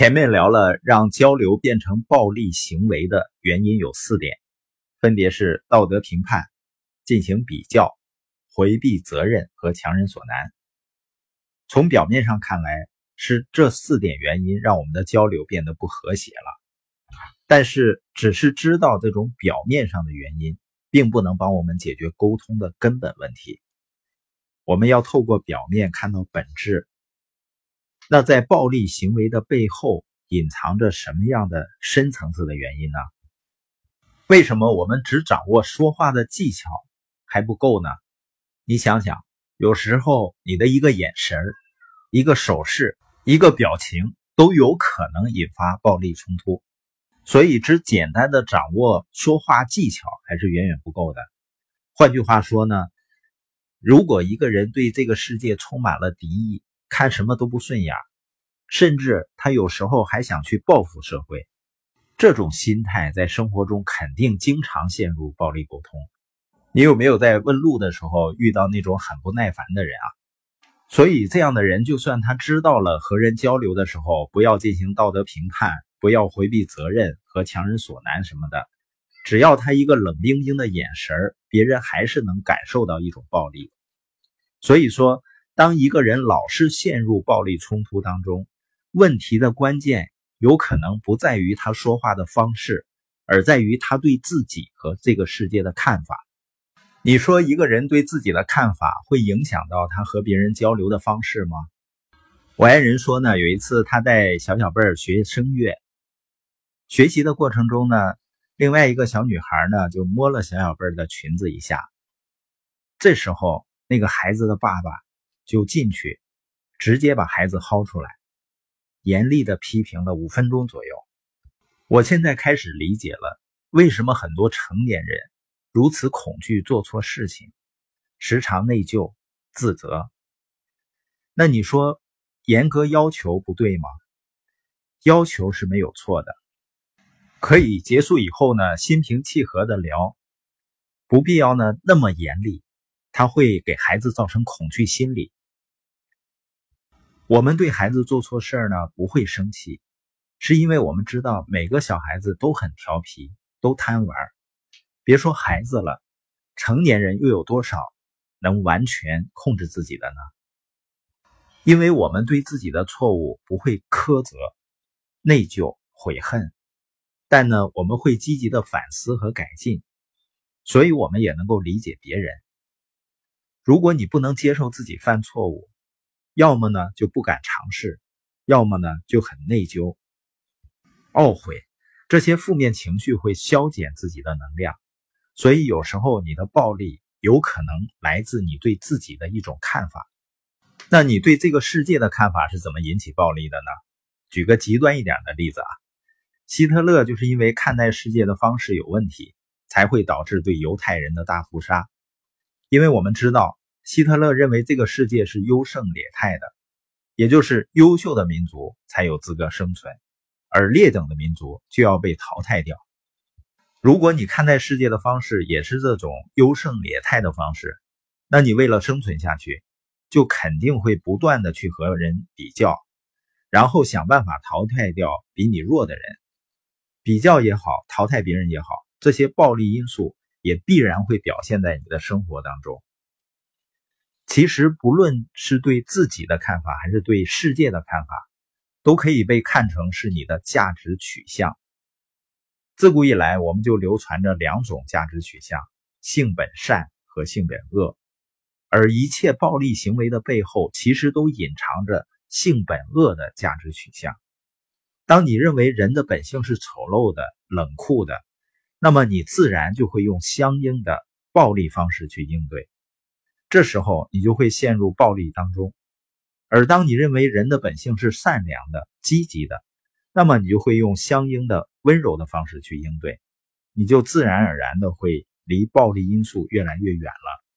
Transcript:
前面聊了让交流变成暴力行为的原因有四点，分别是道德评判、进行比较、回避责任和强人所难。从表面上看来，是这四点原因让我们的交流变得不和谐了。但是，只是知道这种表面上的原因，并不能帮我们解决沟通的根本问题。我们要透过表面看到本质。那在暴力行为的背后隐藏着什么样的深层次的原因呢？为什么我们只掌握说话的技巧还不够呢？你想想，有时候你的一个眼神、一个手势、一个表情都有可能引发暴力冲突，所以只简单的掌握说话技巧还是远远不够的。换句话说呢，如果一个人对这个世界充满了敌意，看什么都不顺眼，甚至他有时候还想去报复社会。这种心态在生活中肯定经常陷入暴力沟通。你有没有在问路的时候遇到那种很不耐烦的人啊？所以这样的人，就算他知道了和人交流的时候不要进行道德评判，不要回避责任和强人所难什么的，只要他一个冷冰冰的眼神别人还是能感受到一种暴力。所以说。当一个人老是陷入暴力冲突当中，问题的关键有可能不在于他说话的方式，而在于他对自己和这个世界的看法。你说一个人对自己的看法会影响到他和别人交流的方式吗？我爱人说呢，有一次他带小小贝儿学声乐，学习的过程中呢，另外一个小女孩呢就摸了小小贝儿的裙子一下，这时候那个孩子的爸爸。就进去，直接把孩子薅出来，严厉的批评了五分钟左右。我现在开始理解了，为什么很多成年人如此恐惧做错事情，时常内疚自责。那你说，严格要求不对吗？要求是没有错的，可以结束以后呢，心平气和的聊，不必要呢那么严厉，他会给孩子造成恐惧心理。我们对孩子做错事儿呢不会生气，是因为我们知道每个小孩子都很调皮，都贪玩。别说孩子了，成年人又有多少能完全控制自己的呢？因为我们对自己的错误不会苛责、内疚、悔恨，但呢我们会积极的反思和改进，所以我们也能够理解别人。如果你不能接受自己犯错误，要么呢就不敢尝试，要么呢就很内疚、懊悔，这些负面情绪会消减自己的能量，所以有时候你的暴力有可能来自你对自己的一种看法。那你对这个世界的看法是怎么引起暴力的呢？举个极端一点的例子啊，希特勒就是因为看待世界的方式有问题，才会导致对犹太人的大屠杀。因为我们知道。希特勒认为这个世界是优胜劣汰的，也就是优秀的民族才有资格生存，而劣等的民族就要被淘汰掉。如果你看待世界的方式也是这种优胜劣汰的方式，那你为了生存下去，就肯定会不断的去和人比较，然后想办法淘汰掉比你弱的人。比较也好，淘汰别人也好，这些暴力因素也必然会表现在你的生活当中。其实，不论是对自己的看法，还是对世界的看法，都可以被看成是你的价值取向。自古以来，我们就流传着两种价值取向：性本善和性本恶。而一切暴力行为的背后，其实都隐藏着性本恶的价值取向。当你认为人的本性是丑陋的、冷酷的，那么你自然就会用相应的暴力方式去应对。这时候你就会陷入暴力当中，而当你认为人的本性是善良的、积极的，那么你就会用相应的温柔的方式去应对，你就自然而然的会离暴力因素越来越远了。